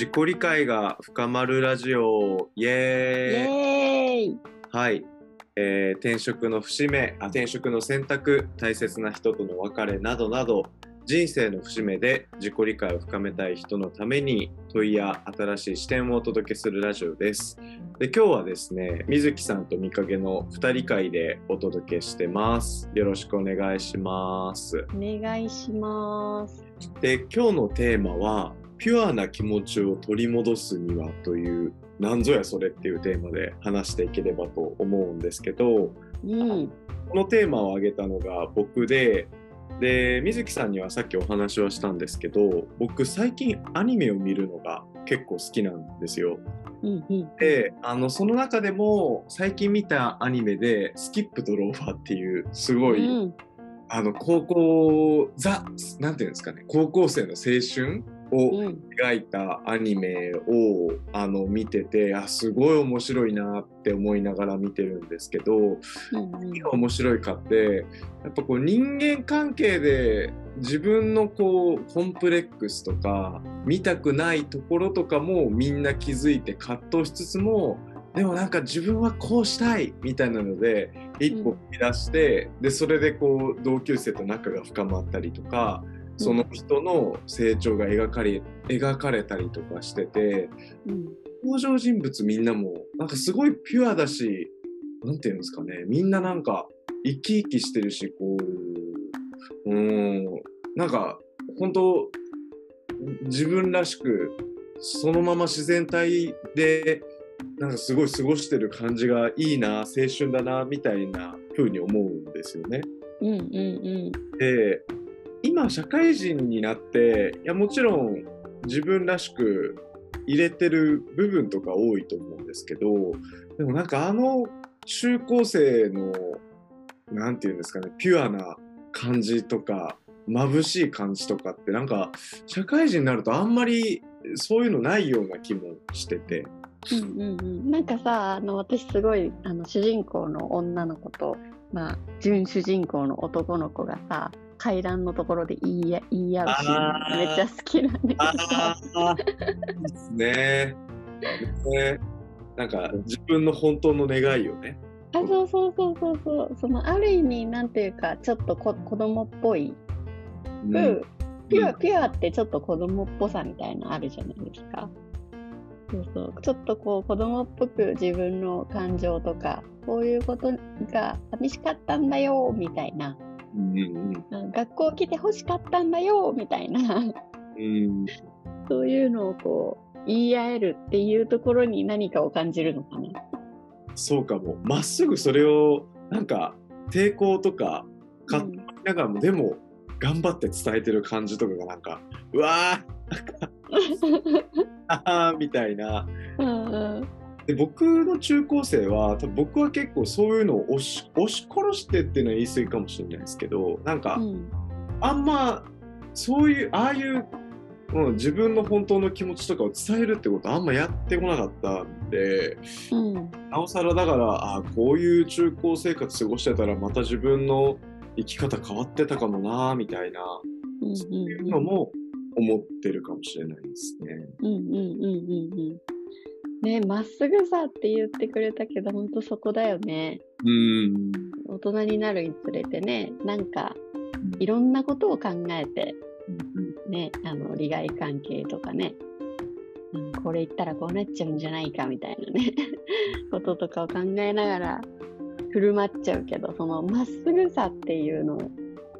自己理解が深まるラジオイイエーイエーイはい、えー転職の節目あ転職の選択大切な人との別れなどなど人生の節目で自己理解を深めたい人のために問いや新しい視点をお届けするラジオです。で今日はですね水木さんと見かけの2人会でお届けしてます。よろしくお願いします。お願いします。で今日のテーマは「ピュアな気持ちを取り戻すには」という「なんぞやそれ」っていうテーマで話していければと思うんですけどうん。このテーマを挙げたのが僕でで水木さんにはさっきお話はしたんですけど僕最近アニメを見るのが結構好きなんですよ。うんうん。であのその中でも最近見たアニメで「スキップとローファー」っていうすごい、うん。あの高校ザなんていうんですかね高校生の青春をうん。描いたアニメをあの見ててあすごい面白いなって思いながら見てるんですけどうん何が面白いかってやっぱこう人間関係で自分のこうコンプレックスとか見たくないところとかもみんな気づいて葛藤しつつもでもなんか自分はこうしたいみたいなので一歩踏み出して、でそれでこう同級生と仲が深まったりとかその人の成長が描かれ描かれたりとかしててうん。登場人物みんなもなんかすごいピュアだしなんていうんですかねみんななんか生き生きしてるしこううーんなんか本当自分らしくそのまま自然体でなんかすごい過ごしてる感じがいいな青春だなみたいな風に思うんですよね。うんうんで今社会人になっていやもちろん自分らしく入れてる部分とか多いと思うんですけどでもなんかあの中高生のなんていうんですかねピュアな感じとか眩しい感じとかってなんか社会人になるとあんまりそういうのないような気もしてて。うんうんうん。なんかさ、あの、私すごい、あの、主人公の女の子と、まあ、準主人公の男の子がさ、階段のところで言いや言い合うシめっちゃ好きなんだけどさ。あですね。ね。なんか自分の本当の願いをね。あそうそうそうそうそう。そのある意味なんていうかちょっとこ子供っぽい、うん。うん。ピュアうん。ピュアってちょっと子供っぽさみたいなのあるじゃないですか。そうそう。ちょっとこう子供っぽく自分の感情とかこういうことが寂しかったんだよみたいなうんうんうん学校来て欲しかったんだよみたいなうんそういうのをこう言い合えるっていうところに何かを感じるのかな。そうかも。まっすぐそれをなんか抵抗とか葛藤しながらも、でも頑張って伝えてる感じとかがなんかうわー あーみたいな。うんうんで僕の中高生は多分僕は結構そういうのを押し押し殺してっていうのは言い過ぎかもしれないですけどなんか、うんあんまそういうああいう、うん、自分の本当の気持ちとかを伝えるってことあんまやってこなかったんでうんなおさらだからああこういう中高生活過ごしてたらまた自分の生き方変わってたかもなみたいなうんそういうのも思ってるかもしれないですね。うんうんうんうんうん。ねまっすぐさって言ってくれたけど、ほんとそこだよね。うん。大人になるにつれてね、なんかいろんなことを考えて、ね、あの利害関係とかね、うんこれ言ったらこうなっちゃうんじゃないかみたいなね、こととかを考えながら振る舞っちゃうけど、そのまっすぐさっていうのを、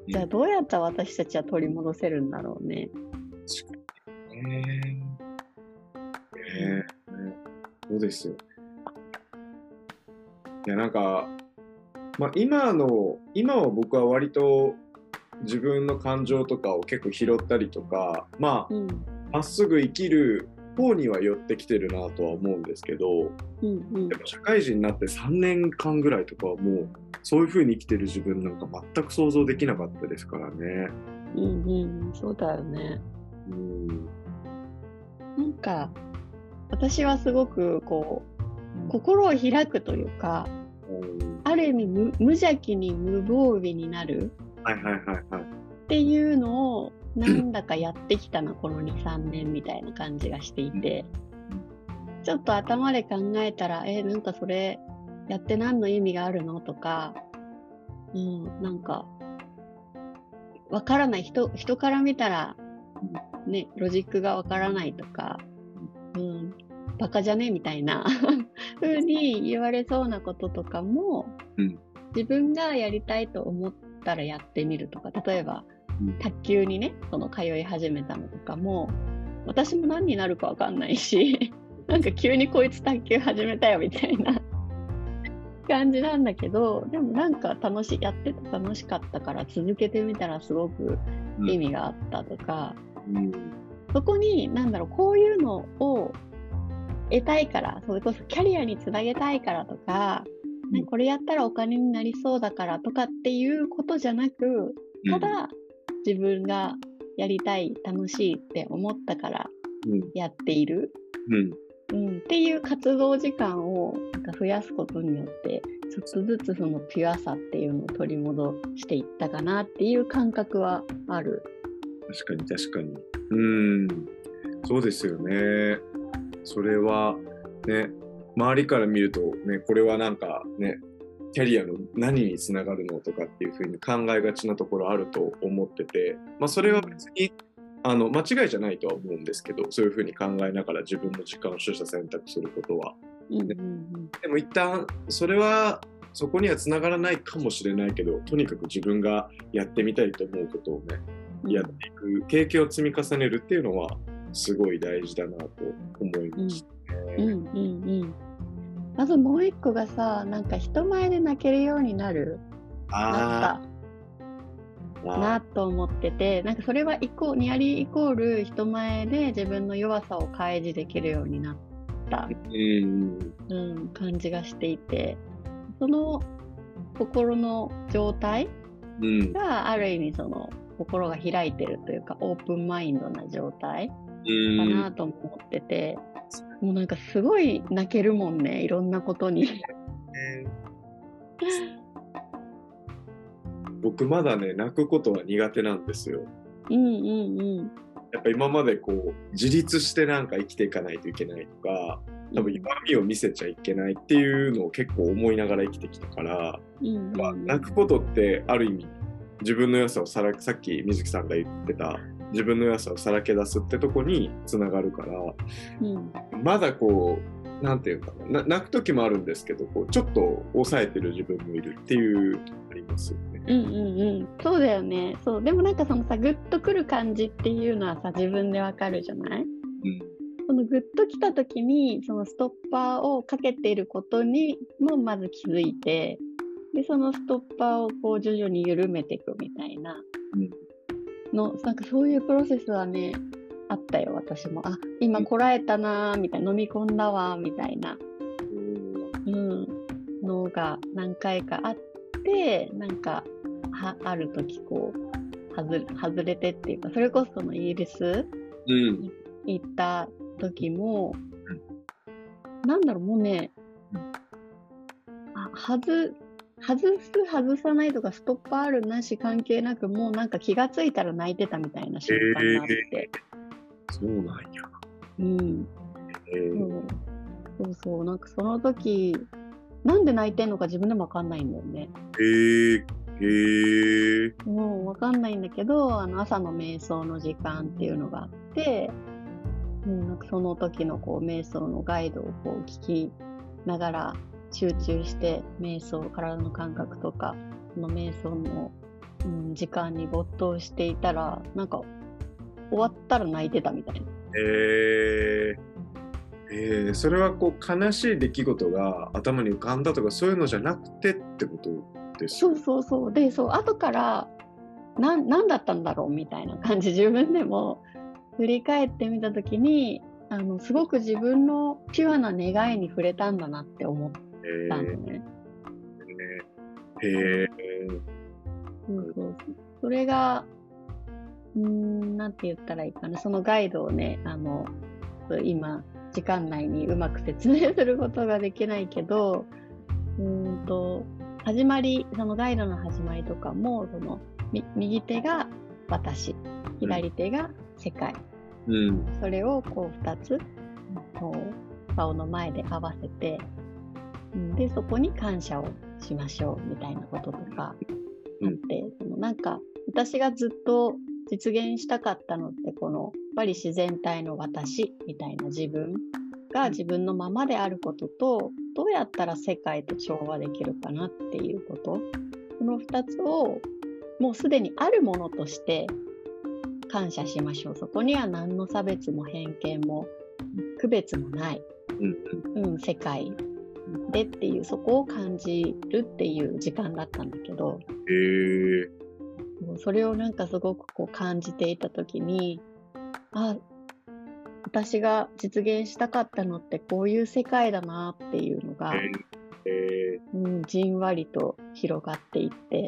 じゃあどうやったら私たちは取り戻せるんだろうね。ね。えねえですよ。いやなんか、まあ、今の今は僕は割と自分の感情とかを結構拾ったりとかまあうん。まっすぐ生きる方には寄ってきてるなとは思うんですけどうんうんでも社会人になって3年間ぐらいとかはもうそういう風に生きてる自分なんか全く想像できなかったですからね。うんうん、そうだよね。うんなんか、私はすごくこう、心を開くというか、うん。ある意味無無邪気に無防備になる。っていうのをなんだかやってきたな、この2、3年みたいな感じがしていて、ちょっと頭で考えたら、えーなんかそれやって何の意味があるのとか、うん、なんか、わからない。人、人から見たら、ね、ロジックがわからないとか、うん、バカじゃね？みたいな 風に言われそうなこととかも、うん。自分がやりたいと思ったらやってみるとか、例えば、うん。卓球にね、その通い始めたのとかも、私も何になるかわかんないし、なんか急にこいつ卓球始めたよみたいな 感じなんだけど、でもなんか楽しい、やってて楽しかったから続けてみたらすごく意味があったとか、うんそこに、なんだろう、こういうのを得たいから、それこそキャリアにつなげたいからとか、ねこれやったらお金になりそうだからとかっていうことじゃなく、ただ自分がやりたい、楽しいって思ったからうん。やっている、うん。うん、っていう活動時間をなんか増やすことによって、ちょっとずつそのピュアさっていうのを取り戻していったかなっていう感覚はある。確かに確かに。うん、そうですよね。それはね、周りから見るとね、これはなんかね、キャリアの何につながるのとかっていうふうに考えがちなところあると思ってて、まあ、それは別にあの間違いじゃないとは思うんですけど、そういうふうに考えながら自分の時間を取捨選択することは。うんうんうんでも一旦それはそこにはつながらないかもしれないけど、とにかく自分がやってみたいと思うことをね、やっていく経験を積み重ねるっていうのはすごい大事だなと思いましたね。うんうんうん。まずもう一個がさ、なんか人前で泣けるようになる、なあったなと思ってて、なんかそれはイコニアリーイコール人前で自分の弱さを開示できるようになった、ー、うん。うん、感じがしていて、その心の状態うん。がある意味その心が開いてるというかオープンマインドな状態うかんなと思ってて、もうなんかすごい泣けるもんねいろんなことに。僕まだね泣くことは苦手なんですよ。うんうんうん。やっぱ今までこう自立してなんか生きていかないといけないとか多分弱みを見せちゃいけないっていうのを結構思いながら生きてきたから、うんうんまあ、泣くことってある意味自分の良さをさらさっき水木さんが言ってた自分の良さをさらけ出すってとこにつながるからうん。まだこうなんていうかなな泣く時もあるんですけどこうちょっと抑えてる自分もいるっていうありますよね。うんうんうん、そうだよね。そう。でもなんかそのさグッとくる感じっていうのはさ自分でわかるじゃない？うん。そのグッときた時にそのストッパーをかけていることにもまず気づいてでそのストッパーをこう徐々に緩めていくみたいな。うんのなんかそういうプロセスはねあったよ私も。あ今こらえたなーみたいな。飲み込んだわーみたいな。うん、のが何回かあってなんかはある時こう外外れてっていうかそれこそそのイギリスうん。行った時も、なんだろうもうね、あ外外す外さないとかストッパーあるなし関係なくもうなんか気がついたら泣いてたみたいな瞬間があって、そうなんや。うん。えー。そうそう。そうなんかその時なんで泣いてんのか自分でも分かんないんだよね。えー、えー、もうわかんないんだけど、あの朝の瞑想の時間っていうのがあって、うん、なんかその時のこう瞑想のガイドをこう聞きながら集中して瞑想、体の感覚とか、その瞑想の、うん、時間に没頭していたら、なんか終わったら泣いてたみたいな。えー。えー。それはこう悲しい出来事が頭に浮かんだとかそういうのじゃなくてってことですそうそうそう。で、そう、後から、なん、なんだったんだろうみたいな感じ、自分でも振り返ってみたときに、あの、すごく自分のピュアな願いに触れたんだなって思っえたんだーね。えーそうそうそうそれが、うーん、なんて言ったらいいかな。そのガイドをね、あの、今、時間内にうまく説明することができないけど、うーんと、始まり、そのガイドの始まりとかも、その、み右手が私、左手が世界。うん。それをこう2つ、こう、顔の前で合わせて、うんで、そこに感謝をしましょうみたいなこととかあって、そのなんか、私がずっと実現したかったのって、この、やっぱり自然体の私みたいな自分が自分のままであることと、どうやったら世界と調和できるかなっていうこと、この2つをもうすでにあるものとして感謝しましょう。そこには何の差別も偏見も区別もない、うん。うん、世界でっていう、そこを感じるっていう時間だったんだけど、へえ。もうそれをなんかすごくこう感じていたときに、あ、私が実現したかったのってこういう世界だなっていうのが、えうん、じんわりと広がっていって、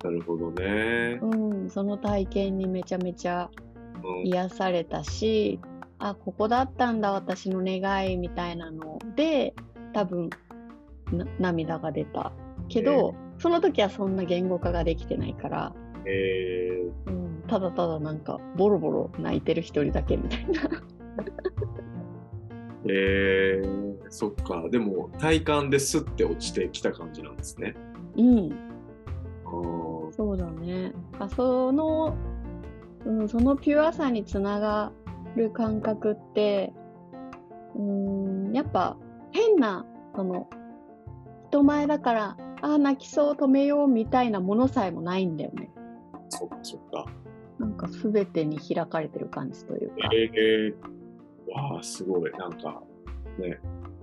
ー、なるほどね。うん、その体験にめちゃめちゃうん癒されたし、あ、ここだったんだ私の願いみたいなので、多分な涙が出た。けど、その時はそんな言語化ができてないから、えうん、ただただなんかボロボロ泣いてる一人だけみたいな。ー、えー、そっか。でも、体感ですって落ちてきた感じなんですね。うん、そうだね。あその、うん、そのピュアさにつながる感覚って、うん、やっぱ変な、その、人前だから、ああ、泣きそう止めようみたいなものさえもないんだよね。そっかそっか。なんか全てに開かれてる感じというか。えー、わあ、すごい。なんか、ね、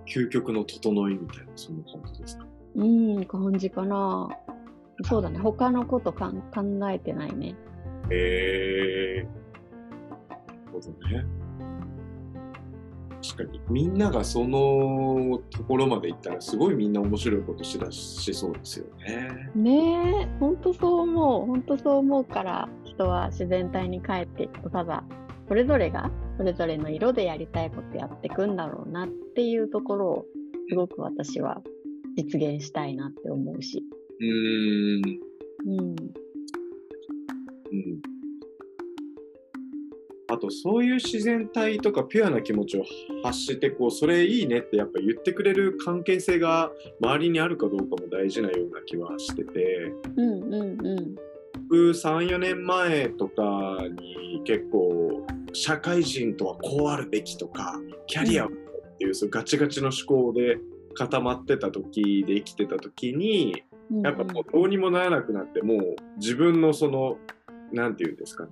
究極の整いみたいな、そんな感じですか？うん、感じかな。そうだね。他のことかん考えてないね。へえー。なるほどね。確かに、みんながそのところまで行ったら、すごいみんな面白いことしだしそうですよね。ねえ、ほんとそう思う。ほんとそう思うから、人は自然体に帰っていくと、ただ、それぞれが、それぞれの色でやりたいことやっていくんだろうなっていうところを、すごく私は実現したいなって思うし。うーん。うん。うん。あと、そういう自然体とかピュアな気持ちを発して、こう、それいいねってやっぱ言ってくれる関係性が周りにあるかどうかも大事なような気はしてて、うんうんうん。僕3、4年前とかに結構、社会人とはこうあるべきとか、キャリアっていう、ガチガチの思考で固まってた時で生きてた時に、やっぱもうどうにもならなくなって、もう自分のその、なんていうんですかね。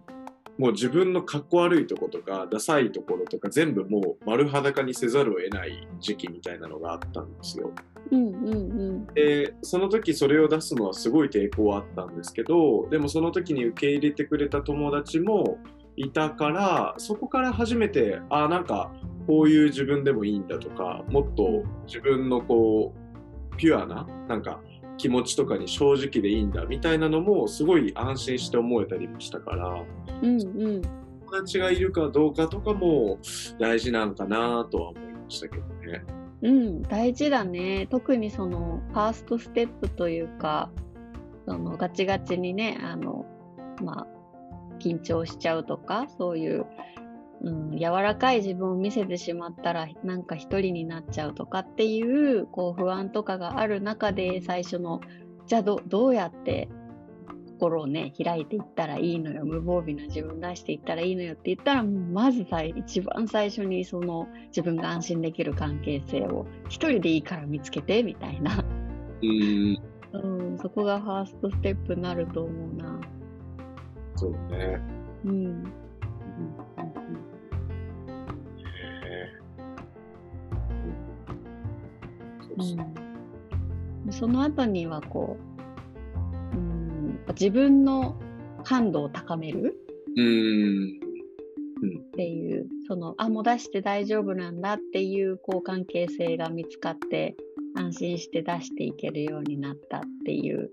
もう自分のかっこ悪いとことか、ダサいところとか全部もう丸裸にせざるを得ない時期みたいなのがあったんですよ。うんうんうん。で、その時それを出すのはすごい抵抗はあったんですけど、でもその時に受け入れてくれた友達もいたから、そこから初めて、あ、なんかこういう自分でもいいんだとか、もっと自分のこう、ピュアな、なんか気持ちとかに正直でいいんだみたいなのもすごい安心して思えたりもしたから、うんうん。友達がいるかどうかとかも大事なんかなとは思いましたけどね。うん、大事だね。特にそのファーストステップというか、そのガチガチにね、あの、まあ、緊張しちゃうとか、そういう、うん、柔らかい自分を見せてしまったら、なんか一人になっちゃうとかっていう、こう不安とかがある中で最初の、じゃあどどうやって心をね、開いていったらいいのよ、無防備な自分出していったらいいのよって言ったら、もうまずさ一番最初にその自分が安心できる関係性を一人でいいから見つけてみたいな、うん、うん、そこがファーストステップになると思うな。そうね。うん、うんうんその後にはこう、うん、自分の感度を高めるうんっていう、その、あ、もう出して大丈夫なんだっていう、こう、関係性が見つかって、安心して出していけるようになったっていう、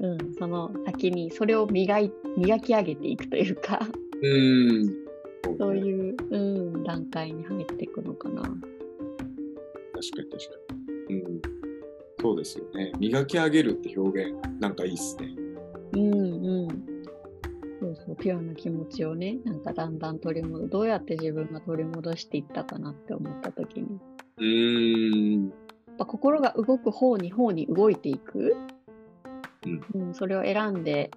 うん、その先にそれを磨い磨き上げていくというか、うんそういう、うん、段階に入っていくのかな。確かに確かに。うん。そうですよね。磨き上げるって表現、なんかいいっすね。うんうん。そうそう、ピュアな気持ちをね、なんかだんだん取り戻どうやって自分が取り戻していったかなって思った時に、うーん。やっぱ心が動く方に方に動いていく、うんそれを選んで、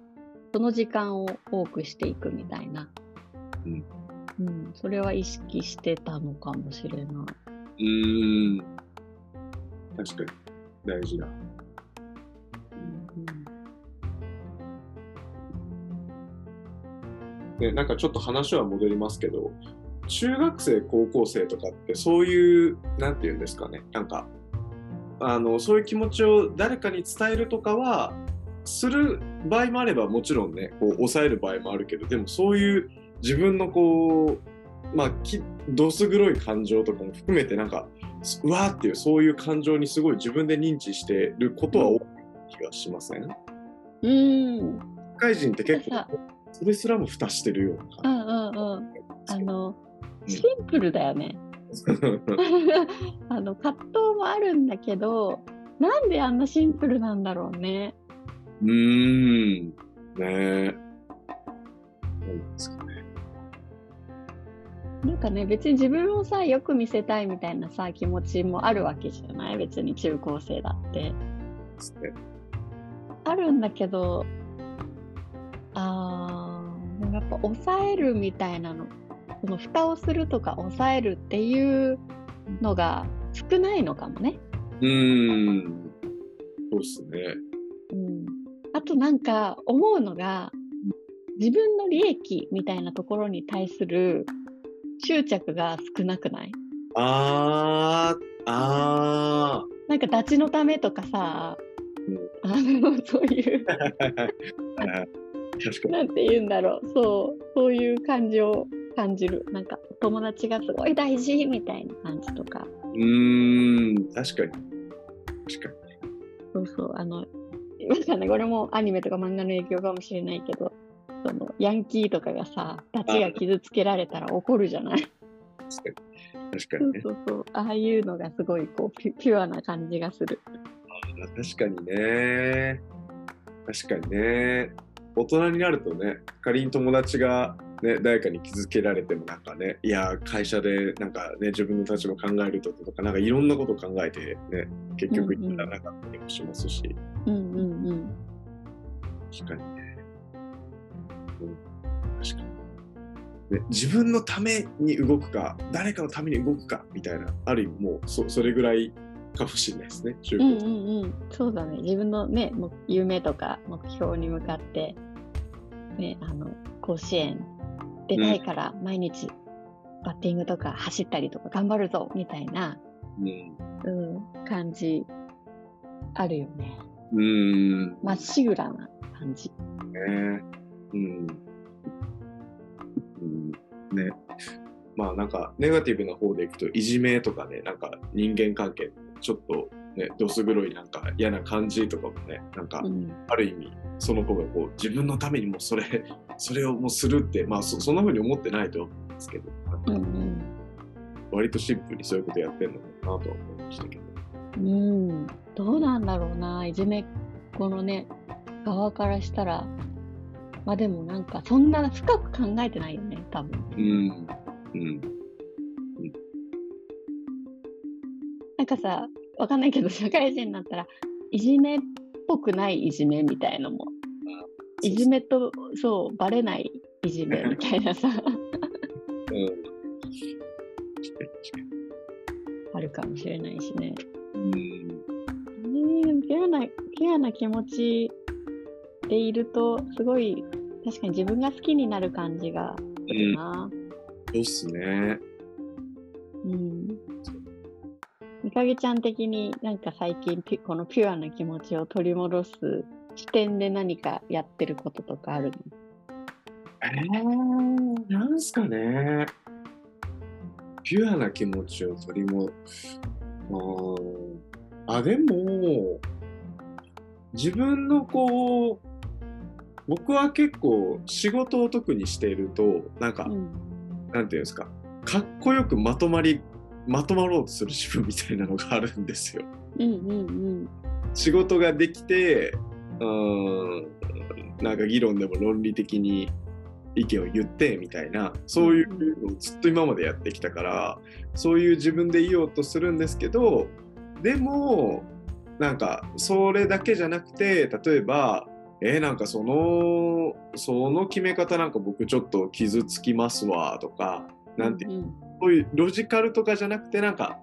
その時間を多くしていくみたいな、うんうん、それは意識してたのかもしれない。うーん。確かに。大事だ。ね、なんかちょっと話は戻りますけど、中学生、高校生とかってそういう、なんていうんですかね、なんか、あの、そういう気持ちを誰かに伝えるとかは、する場合もあれば、もちろんね、こう、抑える場合もあるけど、でもそういう自分のこう、まあ、きどす黒い感情とかも含めて、なんか、うわーっていう、そういう感情にすごい自分で認知してることは多い気がしません？うん。うん。社会人って結さ構、それすらも蓋してるよううなんうんうん。あの、うんシンプルだよね。あの葛藤もあるんだけど、なんであんなシンプルなんだろうね。うーん。ねえ。なんかね。別に自分をさ、よく見せたいみたいなさ、気持ちもあるわけじゃない？別に中高生だって。あるんだけど、あー、でもやっぱ抑えるみたいなの、その蓋をするとか抑えるっていうのが少ないのかもね。うーん。そうですね。うん、あとなんか思うのが自分の利益みたいなところに対する執着が少なくない？あー、あなんかダチのためとかさ、うんあのそういう。なんて言うんだろうそうそういう感じを感じるなんか友達がすごい大事みたいな感じとかうーん。確かに。確かそうそうあのわかんないこれもアニメとか漫画の影響かもしれないけどそのヤンキーとかがさダチが傷つけられたら怒るじゃない？に。確かに。確かそうにね。そうそう。ああいうのがすごいこうピュピュアな感じがする。あ確かにね。確かにね。大人になるとね、仮に友達が、ね、誰かに気づけられてもなんかね、いや、会社でなんかね、自分の立場考えるととか、なんかいろんなこと考えてね、結局うんうん至らなかったりもしますし、うんうんうん。確かにね。うん、確かに。ね、自分のために動くか、誰かのために動くかみたいな、ある意味もうそそれぐらいかもしれないですね、うんうんうん。そうだね。自分のね、も夢とか目標に向かって、ね、あの、甲子園出たいから毎日バッティングとか走ったりとか頑張るぞみたいな、うんうん、感じあるよね。うーん。まっしぐらな感じ。ね。うん。うん、ね。まあなんかネガティブな方でいくといじめとかね、なんか人間関係ちょっとね、どす黒いなんか嫌な感じとかもね、なんかうん。ある意味その子がこう自分のためにもそれ、それをもうするって、まあそそんな風に思ってないと思うんですけど、なんかうんうん。割とシンプルにそういうことやってるのかなとは思いましたけど。うん、どうなんだろうな、いじめっ子のね、側からしたら、まあでもなんか、そんな深く考えてないよね、多分。うん。うん。なんかさ、わかんないけど、社会人になったら、いじめっぽくないいじめみたいのも、いじめと、そう、バレないいじめみたいなさ、うん。あるかもしれないしね。うん。ねえでもピュアな、ピュアな気持ちでいると、すごい、確かに自分が好きになる感じがするな。そうっすね。うん。みかげちゃん的になんか最近このピュアな気持ちを取り戻す視点で何かやってることとかあるの？えー、なんすかね。ピュアな気持ちを取りも、あーあ、でも、自分のこう、僕は結構仕事を特にしていると、なんか、うん。なんていうんですか、かっこよくまとまり、まとまろうとする自分みたいなのがあるんですよ。うんうんうん。仕事ができて、うーん、なんか議論でも論理的に意見を言ってみたいなそういうのをずっと今までやってきたからそういう自分でいようとするんですけどでもなんかそれだけじゃなくて例えばえー、なんかそのその決め方なんか僕ちょっと傷つきますわとかなんて、うん、そういうロジカルとかじゃなくてなんか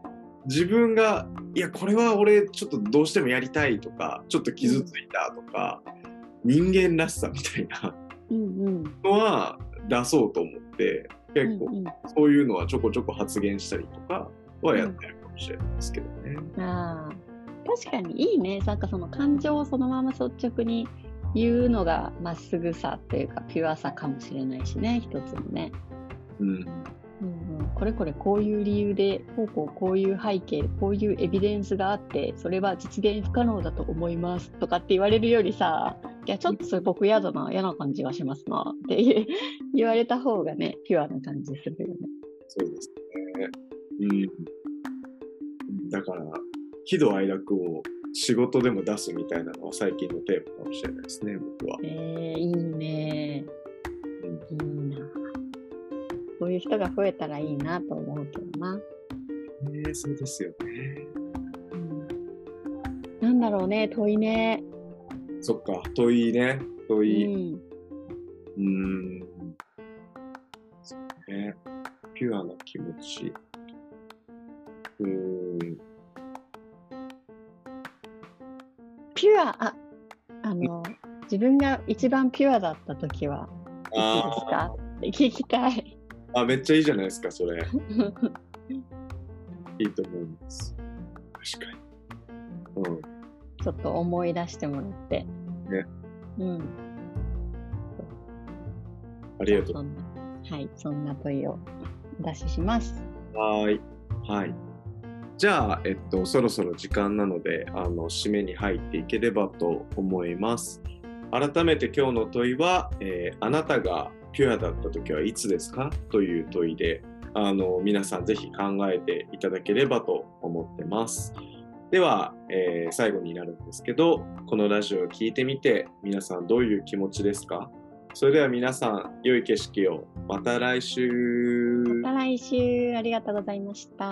自分がいやこれは俺ちょっとどうしてもやりたいとかちょっと傷ついたとか、うん、人間らしさみたいな。のは出そうと思って結構そういうのはちょこちょこ発言したりとかはやってるかもしれないですけどね。うん、あ確かにいいね。なんかその感情をそのまま率直に言うのがまっすぐさっていうかピュアさかもしれないしね一つのね。うん、うんうん、これこれこういう理由でこうこうこういう背景こういうエビデンスがあってそれは実現不可能だと思いますとかって言われるよりさいやちょっとそれ僕嫌だな嫌な感じがしますなって 言われた方がねピュアな感じするよね。そうですね。うん。だから喜怒哀楽を仕事でも出すみたいなのは最近のテーマかもしれないですね、僕は。えー、いいね、うん。ういう人が増えたらいいなと思うけどな。えー、そうですよね、うん。なんだろうね、問いね。そっか、問いね、問い。うん。うんそうね。ピュアな気持ち。うん。ピュア、あ、あの、自分が一番ピュアだった時はいつですか？聞きたい。あ、めっちゃいいじゃないですか、それ。いいと思います。確かに。うん。ちょっと思い出してもらって。ね。うん。ありがとう。はい、そんな問いをお出しします。はい。はい。じゃあ、えっと、そろそろ時間なので、あの、締めに入っていければと思います。改めて今日の問いは、えー、あなたがピュアだった時はいつですか？という問いで、あの、皆さんぜひ考えていただければと思ってます。では、えー、最後になるんですけど、このラジオを聴いてみて、皆さんどういう気持ちですか？それでは皆さん、良い景色を。また来週。また来週。ありがとうございました。